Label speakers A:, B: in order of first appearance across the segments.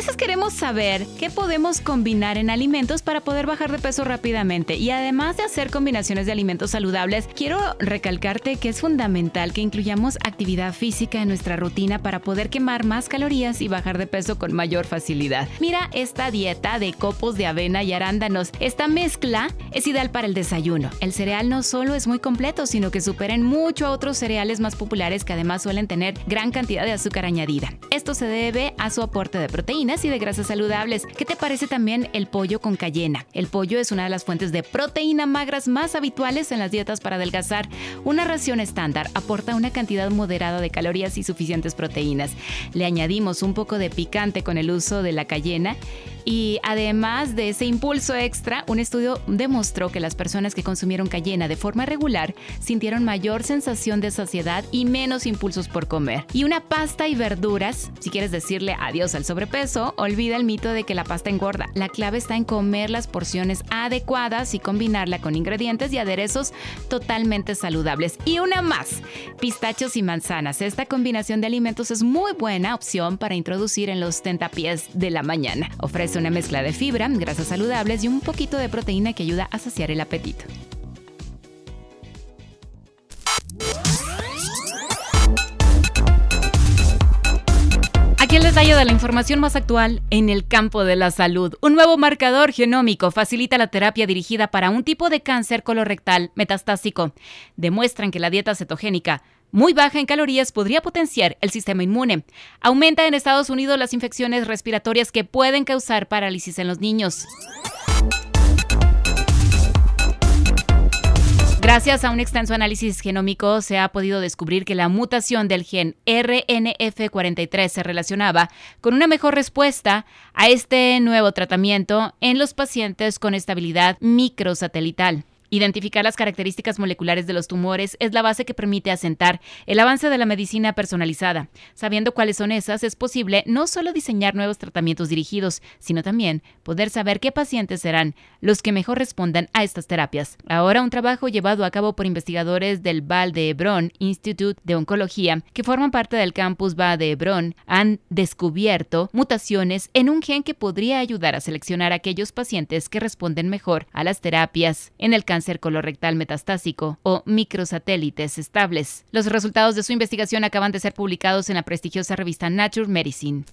A: Veces queremos saber qué podemos combinar en alimentos para poder bajar de peso rápidamente y además de hacer combinaciones de alimentos saludables, quiero recalcarte que es fundamental que incluyamos actividad física en nuestra rutina para poder quemar más calorías y bajar de peso con mayor facilidad. Mira esta dieta de copos de avena y arándanos. Esta mezcla es ideal para el desayuno. El cereal no solo es muy completo, sino que superen mucho a otros cereales más populares que además suelen tener gran cantidad de azúcar añadida. Esto se debe a su aporte de proteínas y de grasas saludables. ¿Qué te parece también el pollo con cayena? El pollo es una de las fuentes de proteína magras más habituales en las dietas para adelgazar. Una ración estándar aporta una cantidad moderada de calorías y suficientes proteínas. Le añadimos un poco de picante con el uso de la cayena y además de ese impulso extra, un estudio demostró que las personas que consumieron cayena de forma regular sintieron mayor sensación de saciedad y menos impulsos por comer. Y una pasta y verduras, si quieres decirle adiós al sobrepeso, olvida el mito de que la pasta engorda. La clave está en comer las porciones adecuadas y combinarla con ingredientes y aderezos totalmente saludables. Y una más, pistachos y manzanas. Esta combinación de alimentos es muy buena opción para introducir en los tentapiés de la mañana. Ofrece una mezcla de fibra, grasas saludables y un poquito de proteína que ayuda a saciar el apetito. De la información más actual en el campo de la salud. Un nuevo marcador genómico facilita la terapia dirigida para un tipo de cáncer colorectal metastásico. Demuestran que la dieta cetogénica muy baja en calorías podría potenciar el sistema inmune. Aumenta en Estados Unidos las infecciones respiratorias que pueden causar parálisis en los niños. Gracias a un extenso análisis genómico se ha podido descubrir que la mutación del gen RNF43 se relacionaba con una mejor respuesta a este nuevo tratamiento en los pacientes con estabilidad microsatelital. Identificar las características moleculares de los tumores es la base que permite asentar el avance de la medicina personalizada. Sabiendo cuáles son esas, es posible no solo diseñar nuevos tratamientos dirigidos, sino también poder saber qué pacientes serán los que mejor respondan a estas terapias. Ahora un trabajo llevado a cabo por investigadores del Val de Hebron Institute de Oncología, que forman parte del campus Val de Hebron, han descubierto mutaciones en un gen que podría ayudar a seleccionar a aquellos pacientes que responden mejor a las terapias. En el cáncer colorectal metastásico o microsatélites estables. Los resultados de su investigación acaban de ser publicados en la prestigiosa revista Nature Medicine.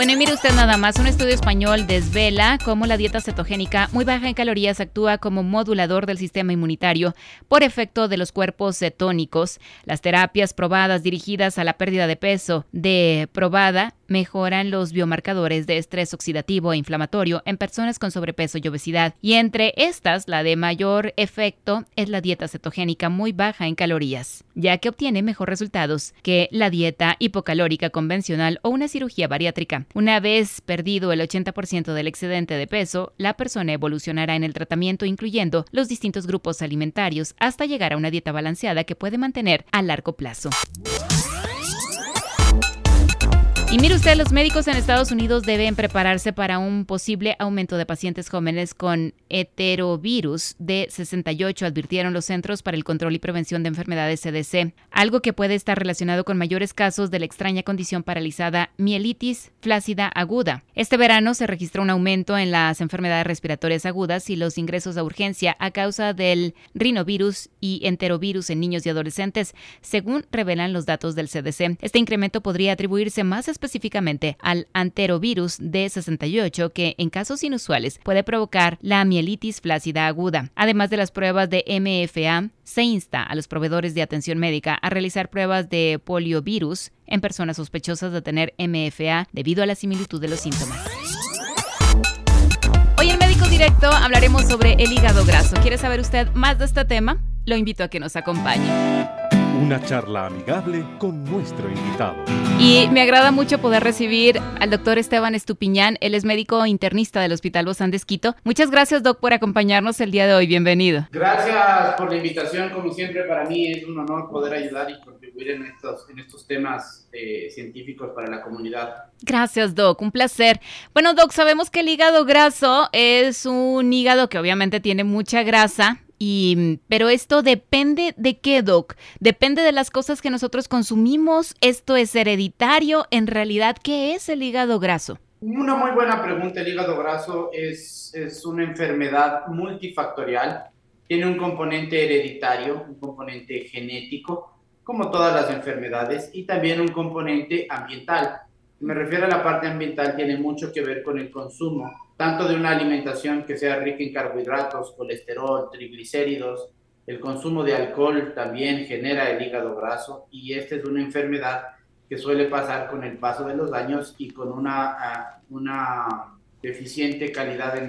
A: Bueno, mire usted nada más, un estudio español desvela cómo la dieta cetogénica muy baja en calorías actúa como modulador del sistema inmunitario por efecto de los cuerpos cetónicos. Las terapias probadas dirigidas a la pérdida de peso de probada mejoran los biomarcadores de estrés oxidativo e inflamatorio en personas con sobrepeso y obesidad. Y entre estas, la de mayor efecto es la dieta cetogénica muy baja en calorías, ya que obtiene mejor resultados que la dieta hipocalórica convencional o una cirugía bariátrica. Una vez perdido el 80% del excedente de peso, la persona evolucionará en el tratamiento incluyendo los distintos grupos alimentarios hasta llegar a una dieta balanceada que puede mantener a largo plazo. Y mire usted, los médicos en Estados Unidos deben prepararse para un posible aumento de pacientes jóvenes con heterovirus de 68, advirtieron los Centros para el Control y Prevención de Enfermedades CDC, algo que puede estar relacionado con mayores casos de la extraña condición paralizada mielitis flácida aguda. Este verano se registró un aumento en las enfermedades respiratorias agudas y los ingresos a urgencia a causa del rinovirus y enterovirus en niños y adolescentes, según revelan los datos del CDC. Este incremento podría atribuirse más específicamente al anterovirus D68 que en casos inusuales puede provocar la mielitis flácida aguda. Además de las pruebas de MFA, se insta a los proveedores de atención médica a realizar pruebas de poliovirus en personas sospechosas de tener MFA debido a la similitud de los síntomas. Hoy en Médico Directo hablaremos sobre el hígado graso. ¿Quiere saber usted más de este tema? Lo invito a que nos acompañe.
B: Una charla amigable con nuestro invitado.
A: Y me agrada mucho poder recibir al doctor Esteban Estupiñán. Él es médico internista del Hospital Bozán de Esquito. Muchas gracias, doc, por acompañarnos el día de hoy. Bienvenido.
C: Gracias por la invitación. Como siempre, para mí es un honor poder ayudar y contribuir en estos, en estos temas eh, científicos para la comunidad.
A: Gracias, Doc. Un placer. Bueno, Doc, sabemos que el hígado graso es un hígado que obviamente tiene mucha grasa. Y, pero esto depende de qué, Doc? Depende de las cosas que nosotros consumimos. Esto es hereditario. En realidad, ¿qué es el hígado graso?
C: Una muy buena pregunta. El hígado graso es, es una enfermedad multifactorial. Tiene un componente hereditario, un componente genético, como todas las enfermedades, y también un componente ambiental. Me refiero a la parte ambiental, tiene mucho que ver con el consumo tanto de una alimentación que sea rica en carbohidratos, colesterol, triglicéridos, el consumo de alcohol también genera el hígado graso y esta es una enfermedad que suele pasar con el paso de los años y con una, ah, una deficiente calidad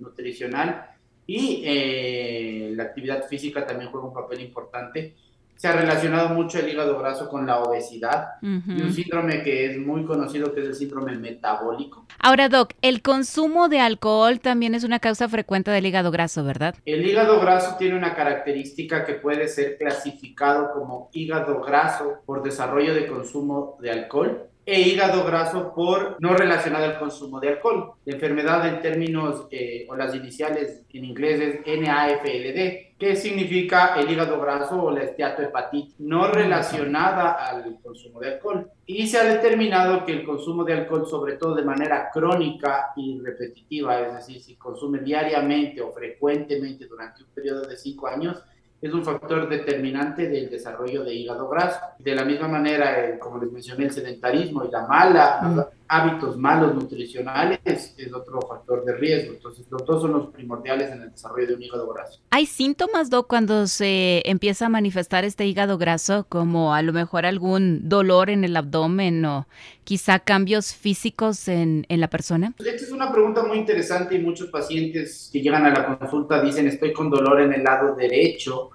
C: nutricional. Y eh, la actividad física también juega un papel importante se ha relacionado mucho el hígado graso con la obesidad y un síndrome que es muy conocido que es el síndrome metabólico.
A: Ahora, Doc, el consumo de alcohol también es una causa frecuente del hígado graso, ¿verdad?
C: El hígado graso tiene una característica que puede ser clasificado como hígado graso por desarrollo de consumo de alcohol e hígado graso por no relacionado al consumo de alcohol. La enfermedad en términos eh, o las iniciales en inglés es NAFLD, que significa el hígado graso o la esteatohepatitis no relacionada al consumo de alcohol. Y se ha determinado que el consumo de alcohol, sobre todo de manera crónica y repetitiva, es decir, si consume diariamente o frecuentemente durante un periodo de cinco años, es un factor determinante del desarrollo de hígado graso. De la misma manera, eh, como les mencioné, el sedentarismo y la mala, mm. Hábitos malos nutricionales es otro factor de riesgo. Entonces, los dos son los primordiales en el desarrollo de un hígado graso.
A: ¿Hay síntomas, Doc, cuando se empieza a manifestar este hígado graso, como a lo mejor algún dolor en el abdomen o quizá cambios físicos en, en la persona?
C: Esta es una pregunta muy interesante y muchos pacientes que llegan a la consulta dicen estoy con dolor en el lado derecho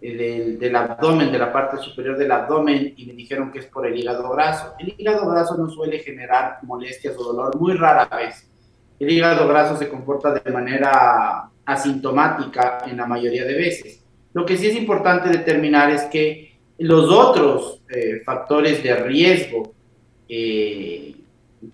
C: del, del, abdomen, de la parte superior del abdomen, y me dijeron que es por el hígado graso. El hígado graso no suele generar molestias o dolor muy rara vez. El hígado graso se comporta de manera asintomática en la mayoría de veces. Lo que sí es importante determinar es que los otros eh, factores de riesgo eh,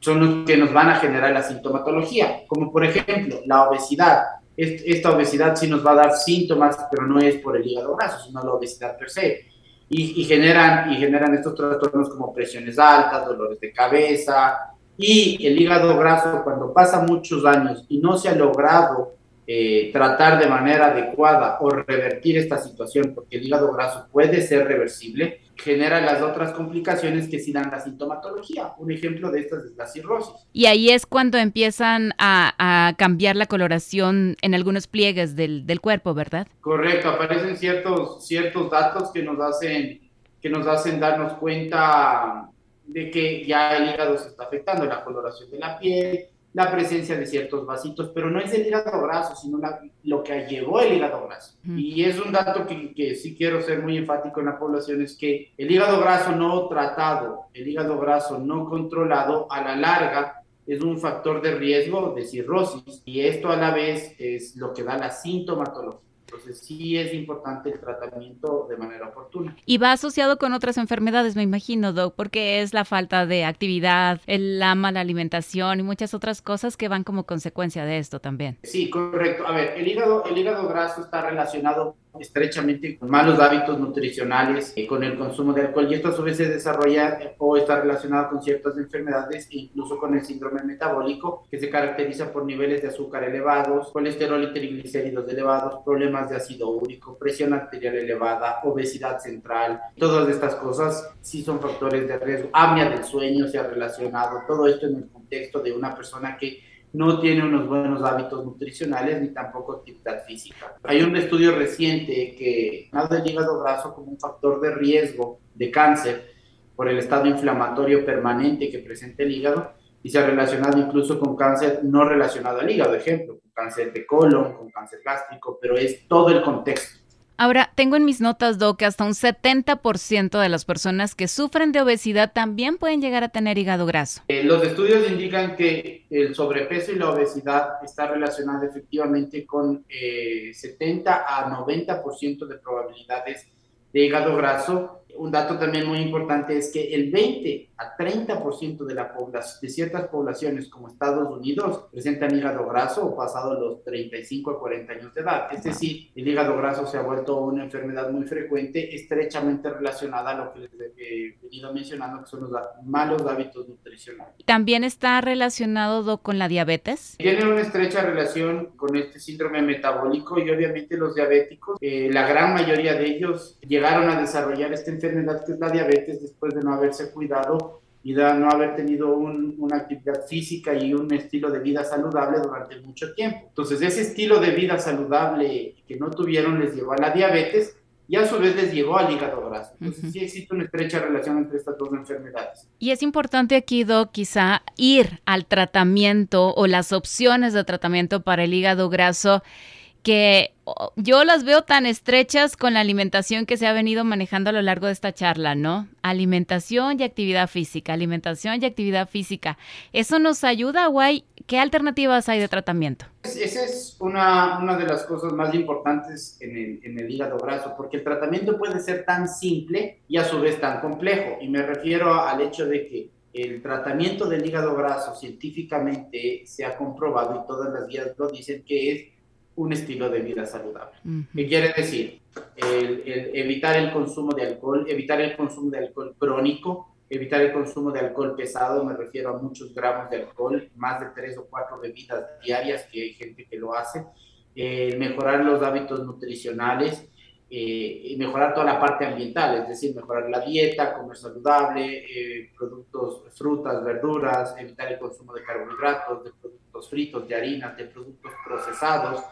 C: son los que nos van a generar la sintomatología, como por ejemplo la obesidad esta obesidad sí nos va a dar síntomas, pero no es por el hígado graso, sino la obesidad per se. Y, generan, y generan estos trastornos como presiones altas, dolores de cabeza, y el hígado graso cuando pasa muchos años y no se ha logrado eh, tratar de manera adecuada o revertir esta situación, porque el hígado graso puede ser reversible, genera las otras complicaciones que sí dan la sintomatología. Un ejemplo de estas es la cirrosis.
A: Y ahí es cuando empiezan a, cambiar la coloración en algunos pliegues del, del, cuerpo, ¿verdad?
C: Correcto, aparecen ciertos, ciertos datos que nos, hacen, que nos hacen darnos cuenta de que ya el hígado se está afectando, la coloración de la piel, la presencia de ciertos vasitos, pero no es el hígado graso, sino lo que llevó el hígado graso. Y es un dato que, que, sí quiero ser muy enfático en la población, es que el hígado graso no tratado, el hígado graso no controlado, a la larga es un factor de riesgo de cirrosis y esto a la vez es lo que da la sintomatología. Entonces sí es importante el tratamiento de manera oportuna.
A: Y va asociado con otras enfermedades, me imagino, Doc, porque es la falta de actividad, la mala alimentación y muchas otras cosas que van como consecuencia de esto también.
C: Sí, correcto. A ver, el hígado, el hígado graso está relacionado estrechamente con malos hábitos nutricionales, y con el consumo de alcohol y esto a su vez se desarrolla o está relacionado con ciertas enfermedades e incluso con el síndrome metabólico que se caracteriza por niveles de azúcar elevados, colesterol y triglicéridos elevados, problemas de ácido úrico, presión arterial elevada, obesidad central. Todas estas cosas sí son factores de riesgo. Apnea del sueño se ha relacionado, todo esto en el contexto de una persona que no tiene unos buenos hábitos nutricionales ni tampoco actividad física. Hay un estudio reciente que ha el hígado graso como un factor de riesgo de cáncer por el estado inflamatorio permanente que presenta el hígado y se ha relacionado incluso con cáncer no relacionado al hígado, ejemplo, cáncer de colon, con cáncer gástrico, pero es todo el contexto.
A: Ahora, tengo en mis notas, Doc, que hasta un 70% de las personas que sufren de obesidad también pueden llegar a tener hígado graso.
C: Eh, los estudios indican que el sobrepeso y la obesidad está relacionada efectivamente con 70 eh, a 90% de probabilidades de hígado graso un dato también muy importante es que el 20 a 30% de, la población, de ciertas poblaciones como Estados Unidos presentan hígado graso o pasado los 35 a 40 años de edad. Es decir, el hígado graso se ha vuelto una enfermedad muy frecuente, estrechamente relacionada a lo que les he venido mencionando, que son los malos hábitos nutricionales.
A: ¿También está relacionado con la diabetes?
C: Tiene una estrecha relación con este síndrome metabólico y obviamente los diabéticos, eh, la gran mayoría de ellos llegaron a desarrollar esta enfermedad que es la diabetes después de no haberse cuidado y de no haber tenido una actividad física y un estilo de vida saludable durante mucho tiempo. Entonces, ese estilo de vida saludable que no tuvieron les llevó a la diabetes y a su vez les llevó al hígado graso. Entonces, sí existe una estrecha relación entre estas dos enfermedades.
A: Y es importante aquí, Doc, quizá ir al tratamiento o las opciones de tratamiento para el hígado graso que yo las veo tan estrechas con la alimentación que se ha venido manejando a lo largo de esta charla, ¿no? Alimentación y actividad física, alimentación y actividad física. ¿Eso nos ayuda, Guay? ¿Qué alternativas hay de tratamiento?
C: Esa es una, de las cosas más importantes en el, en el hígado graso, porque el tratamiento puede ser tan simple y a su vez tan complejo. Y me refiero al hecho de que el tratamiento del hígado graso científicamente se ha comprobado y todas las guías lo dicen que es un estilo de vida saludable. ¿Qué quiere decir? El, evitar el consumo de alcohol, evitar el consumo de alcohol crónico, evitar el consumo de alcohol pesado, me refiero a muchos gramos de alcohol, más de tres o cuatro bebidas diarias, que hay gente que lo hace, eh, mejorar los hábitos nutricionales, eh, y mejorar toda la parte ambiental, es decir, mejorar la dieta, comer saludable, eh, productos, frutas, verduras, evitar el consumo de carbohidratos, de productos fritos, de harinas, de productos procesados,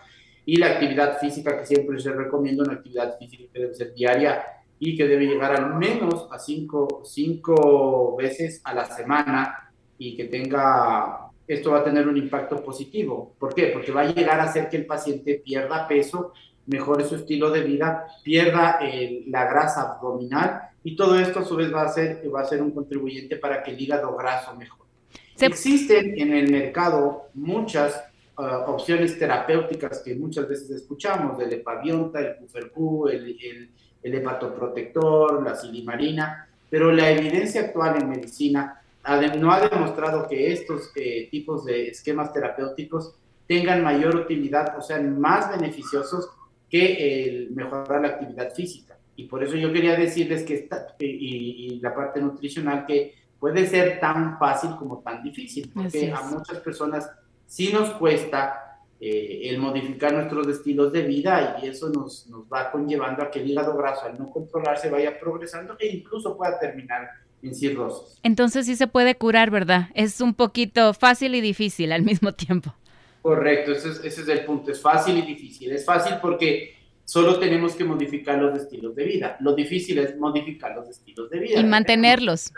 C: y la actividad física que siempre se recomienda, una actividad física que debe ser diaria y que debe llegar al menos a cinco, cinco veces a la semana y que tenga, esto va a tener un impacto positivo. ¿Por qué? Porque va a llegar a hacer que el paciente pierda peso, mejore su estilo de vida, pierda la grasa abdominal y todo esto a su vez va a ser, va a ser un contribuyente para que el hígado graso mejore. Existen en el mercado muchas Ah, opciones terapéuticas que muchas veces escuchamos, del epavionta, el cufercú, el, el, el hepatoprotector, la silimarina, pero la evidencia actual en medicina no ha demostrado que estos eh, tipos de esquemas terapéuticos tengan mayor utilidad o sean más beneficiosos que el mejorar la actividad física. Y por eso yo quería decirles que esta, y, y la parte nutricional que puede ser tan fácil como tan difícil, porque a muchas personas sí nos cuesta eh, el modificar nuestros estilos de vida y eso nos, nos va conllevando a que el hígado graso al no controlarse vaya progresando e incluso pueda terminar en cirrosis.
A: Entonces sí se puede curar, ¿verdad? Es un poquito fácil y difícil al mismo tiempo.
C: Correcto, ese es, ese es el punto, es fácil y difícil. Es fácil porque solo tenemos que modificar los estilos de vida. Lo difícil es modificar los estilos de vida.
A: Y mantenerlos.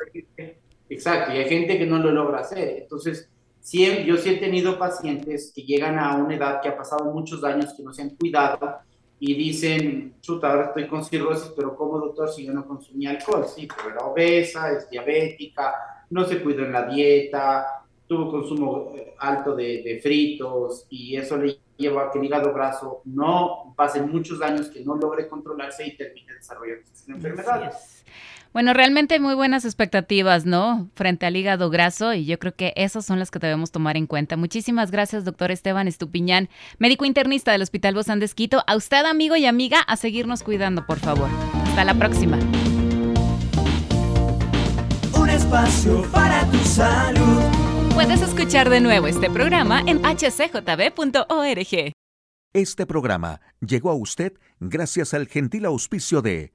C: Exacto, y hay gente que no lo logra hacer. Entonces, yo sí he tenido pacientes que llegan a una edad que ha pasado muchos años que no se han cuidado y dicen, chuta, ahora estoy con cirrosis, pero ¿cómo doctor si yo no consumía alcohol? Sí, pero era obesa, es diabética, no se cuidó en la dieta, tuvo consumo eh, alto de, de fritos y eso le llevó a que el hígado graso no pase muchos años que no logre controlarse y termine desarrollando una enfermedad.
A: Bueno, realmente muy buenas expectativas, ¿no? Frente al hígado graso y yo creo que esas son las que debemos tomar en cuenta. Muchísimas gracias, doctor Esteban Estupiñán, médico internista del Hospital Bozán de A usted, amigo y amiga, a seguirnos cuidando, por favor. Hasta la próxima.
D: Un espacio para tu salud.
A: Puedes escuchar de nuevo este programa en hcjb.org.
E: Este programa llegó a usted gracias al gentil auspicio de